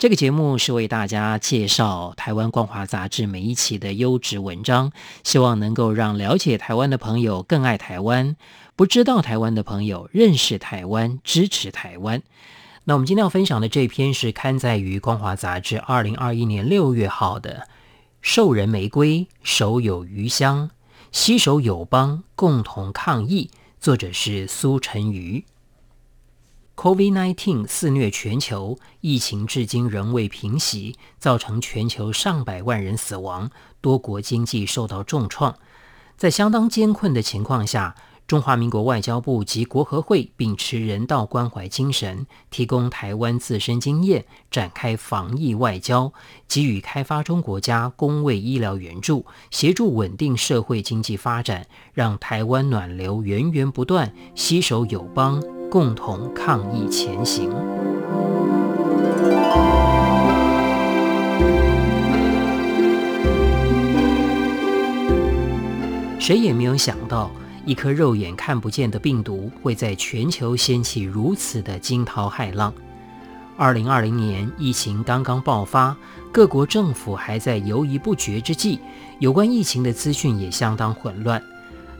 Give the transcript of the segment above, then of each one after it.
这个节目是为大家介绍台湾光华杂志每一期的优质文章，希望能够让了解台湾的朋友更爱台湾，不知道台湾的朋友认识台湾，支持台湾。那我们今天要分享的这篇是刊载于光华杂志二零二一年六月号的《授人玫瑰，手有余香，携手友邦，共同抗疫》，作者是苏晨瑜。COVID-19 肆虐全球，疫情至今仍未平息，造成全球上百万人死亡，多国经济受到重创。在相当艰困的情况下，中华民国外交部及国合会秉持人道关怀精神，提供台湾自身经验，展开防疫外交，给予开发中国家公卫医疗援助，协助稳定社会经济发展，让台湾暖流源源不断，携手友邦，共同抗疫前行。谁也没有想到。一颗肉眼看不见的病毒会在全球掀起如此的惊涛骇浪。二零二零年疫情刚刚爆发，各国政府还在犹豫不决之际，有关疫情的资讯也相当混乱。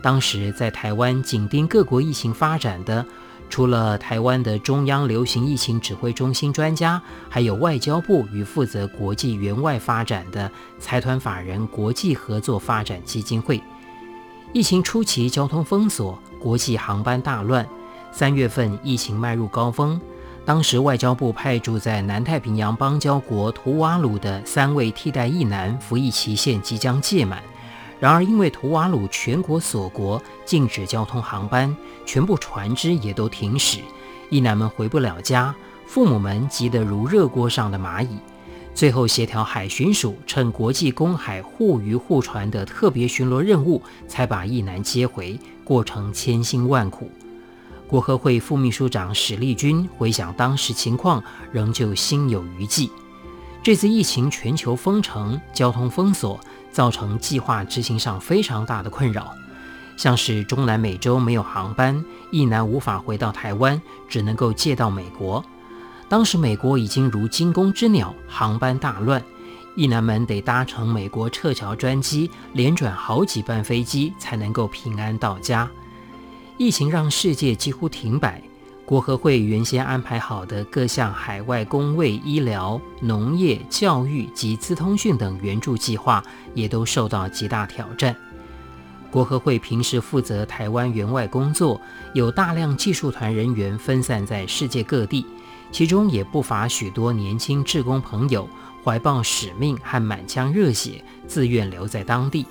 当时在台湾紧盯各国疫情发展的，除了台湾的中央流行疫情指挥中心专家，还有外交部与负责国际援外发展的财团法人国际合作发展基金会。疫情初期，交通封锁，国际航班大乱。三月份，疫情迈入高峰。当时，外交部派驻在南太平洋邦交国图瓦鲁的三位替代役男服役期限即将届满。然而，因为图瓦鲁全国锁国，禁止交通航班，全部船只也都停驶，一男们回不了家，父母们急得如热锅上的蚂蚁。最后协调海巡署趁国际公海护渔护船的特别巡逻任务，才把一男接回，过程千辛万苦。国合会副秘书长史立军回想当时情况，仍旧心有余悸。这次疫情全球封城、交通封锁，造成计划执行上非常大的困扰，像是中南美洲没有航班，役男无法回到台湾，只能够借到美国。当时美国已经如惊弓之鸟，航班大乱，一男们得搭乘美国撤侨专机，连转好几班飞机才能够平安到家。疫情让世界几乎停摆，国合会原先安排好的各项海外公卫、医疗、农业、教育及资通讯等援助计划也都受到极大挑战。国合会平时负责台湾援外工作，有大量技术团人员分散在世界各地。其中也不乏许多年轻志工朋友，怀抱使命和满腔热血，自愿留在当地。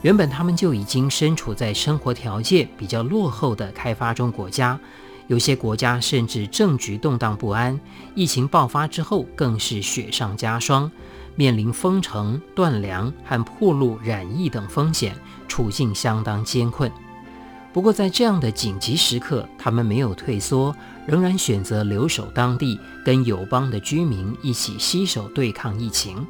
原本他们就已经身处在生活条件比较落后的开发中国家，有些国家甚至政局动荡不安，疫情爆发之后更是雪上加霜，面临封城、断粮和暴露染疫等风险，处境相当艰困。不过，在这样的紧急时刻，他们没有退缩，仍然选择留守当地，跟友邦的居民一起携手对抗疫情。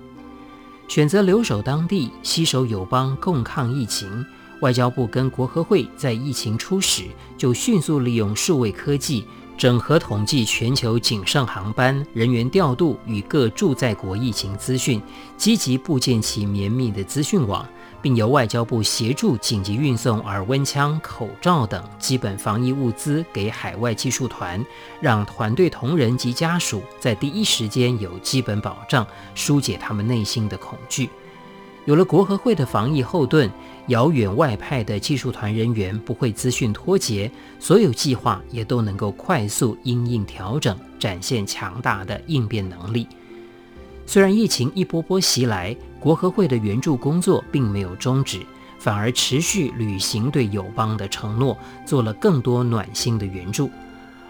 选择留守当地，携手友邦共抗疫情。外交部跟国合会在疫情初始就迅速利用数位科技，整合统计全球仅剩航班、人员调度与各驻在国疫情资讯，积极构建起绵密的资讯网。并由外交部协助紧急运送耳温枪、口罩等基本防疫物资给海外技术团，让团队同仁及家属在第一时间有基本保障，疏解他们内心的恐惧。有了国合会的防疫后盾，遥远外派的技术团人员不会资讯脱节，所有计划也都能够快速因应调整，展现强大的应变能力。虽然疫情一波波袭来，国合会的援助工作并没有终止，反而持续履行对友邦的承诺，做了更多暖心的援助。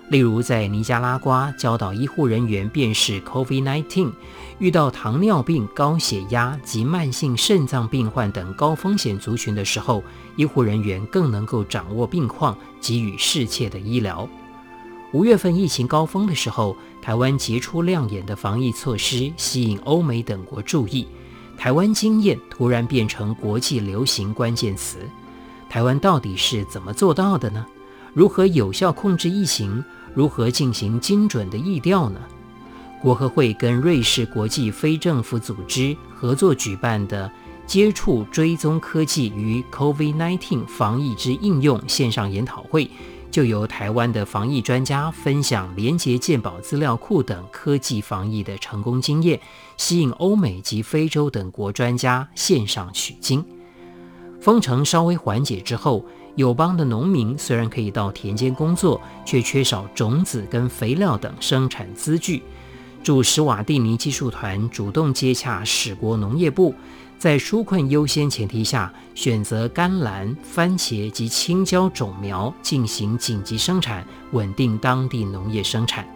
例如在尼加拉瓜教导医护人员辨识 COVID-19，遇到糖尿病、高血压及慢性肾脏病患等高风险族群的时候，医护人员更能够掌握病况，给予适切的医疗。五月份疫情高峰的时候，台湾杰出亮眼的防疫措施吸引欧美等国注意，台湾经验突然变成国际流行关键词。台湾到底是怎么做到的呢？如何有效控制疫情？如何进行精准的疫调呢？国合会跟瑞士国际非政府组织合作举办的“接触追踪科技与 COVID-19 防疫之应用”线上研讨会。就由台湾的防疫专家分享连结健保资料库等科技防疫的成功经验，吸引欧美及非洲等国专家线上取经。封城稍微缓解之后，友邦的农民虽然可以到田间工作，却缺少种子跟肥料等生产资具。驻史瓦蒂尼技术团主动接洽史国农业部。在纾困优先前提下，选择甘蓝、番茄及青椒种苗进行紧急生产，稳定当地农业生产。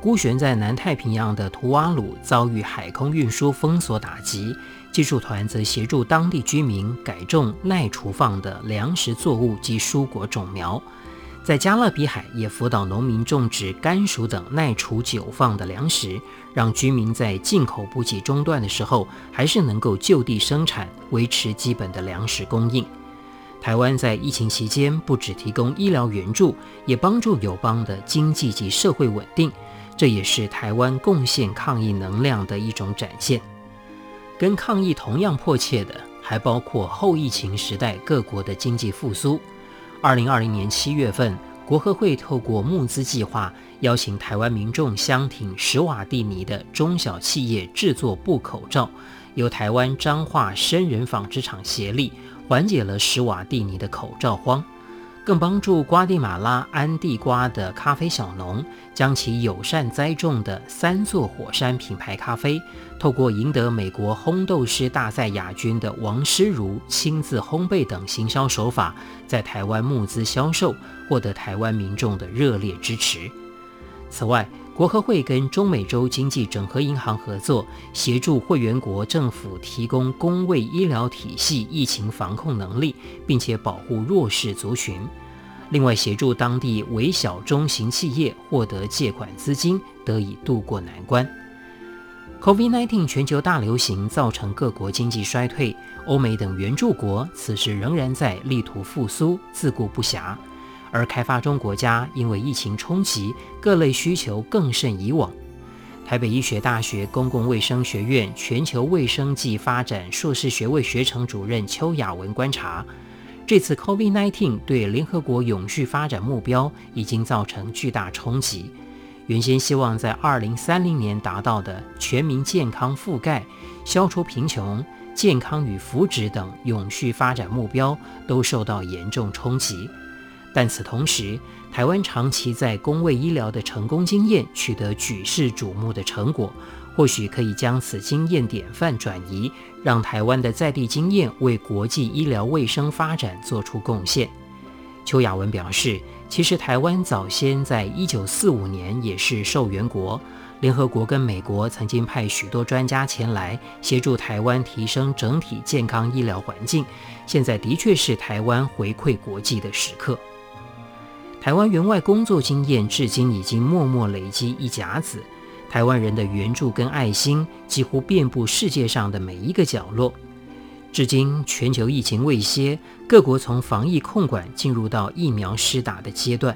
孤悬在南太平洋的图瓦鲁遭遇海空运输封锁打击，技术团则协助当地居民改种耐储放的粮食作物及蔬果种苗。在加勒比海也辅导农民种植甘薯等耐储久放的粮食，让居民在进口补给中断的时候，还是能够就地生产，维持基本的粮食供应。台湾在疫情期间不只提供医疗援助，也帮助友邦的经济及社会稳定，这也是台湾贡献抗疫能量的一种展现。跟抗疫同样迫切的，还包括后疫情时代各国的经济复苏。二零二零年七月份，国合会透过募资计划，邀请台湾民众相挺史瓦蒂尼的中小企业制作布口罩，由台湾彰化深人纺织厂协力，缓解了史瓦蒂尼的口罩荒。更帮助瓜地马拉安地瓜的咖啡小农，将其友善栽种的三座火山品牌咖啡，透过赢得美国烘豆师大赛亚军的王诗如亲自烘焙等行销手法，在台湾募资销售，获得台湾民众的热烈支持。此外，国合会跟中美洲经济整合银行合作，协助会员国政府提供公卫医疗体系疫情防控能力，并且保护弱势族群。另外，协助当地微小中型企业获得借款资金，得以渡过难关。COVID-19 全球大流行造成各国经济衰退，欧美等援助国此时仍然在力图复苏，自顾不暇。而开发中国家因为疫情冲击，各类需求更甚以往。台北医学大学公共卫生学院全球卫生暨发展硕士学位学程主任邱雅文观察。这次 COVID-19 对联合国永续发展目标已经造成巨大冲击。原先希望在2030年达到的全民健康覆盖、消除贫穷、健康与福祉等永续发展目标都受到严重冲击。但此同时，台湾长期在公卫医疗的成功经验取得举世瞩目的成果。或许可以将此经验典范转移，让台湾的在地经验为国际医疗卫生发展做出贡献。邱雅文表示，其实台湾早先在一九四五年也是受援国，联合国跟美国曾经派许多专家前来协助台湾提升整体健康医疗环境。现在的确是台湾回馈国际的时刻。台湾援外工作经验至今已经默默累积一甲子。台湾人的援助跟爱心几乎遍布世界上的每一个角落。至今，全球疫情未歇，各国从防疫控管进入到疫苗施打的阶段。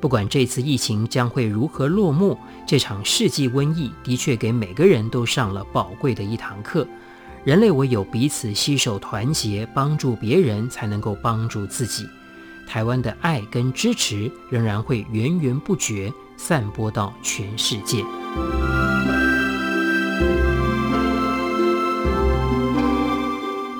不管这次疫情将会如何落幕，这场世纪瘟疫的确给每个人都上了宝贵的一堂课。人类唯有彼此携手团结，帮助别人，才能够帮助自己。台湾的爱跟支持仍然会源源不绝。散播到全世界。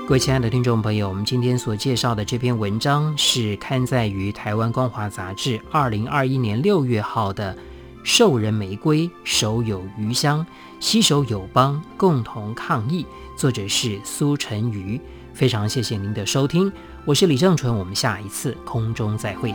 各位亲爱的听众朋友，我们今天所介绍的这篇文章是刊载于台湾光华杂志二零二一年六月号的《授人玫瑰，手有余香，携手友邦，共同抗疫》，作者是苏晨瑜。非常谢谢您的收听，我是李正淳，我们下一次空中再会。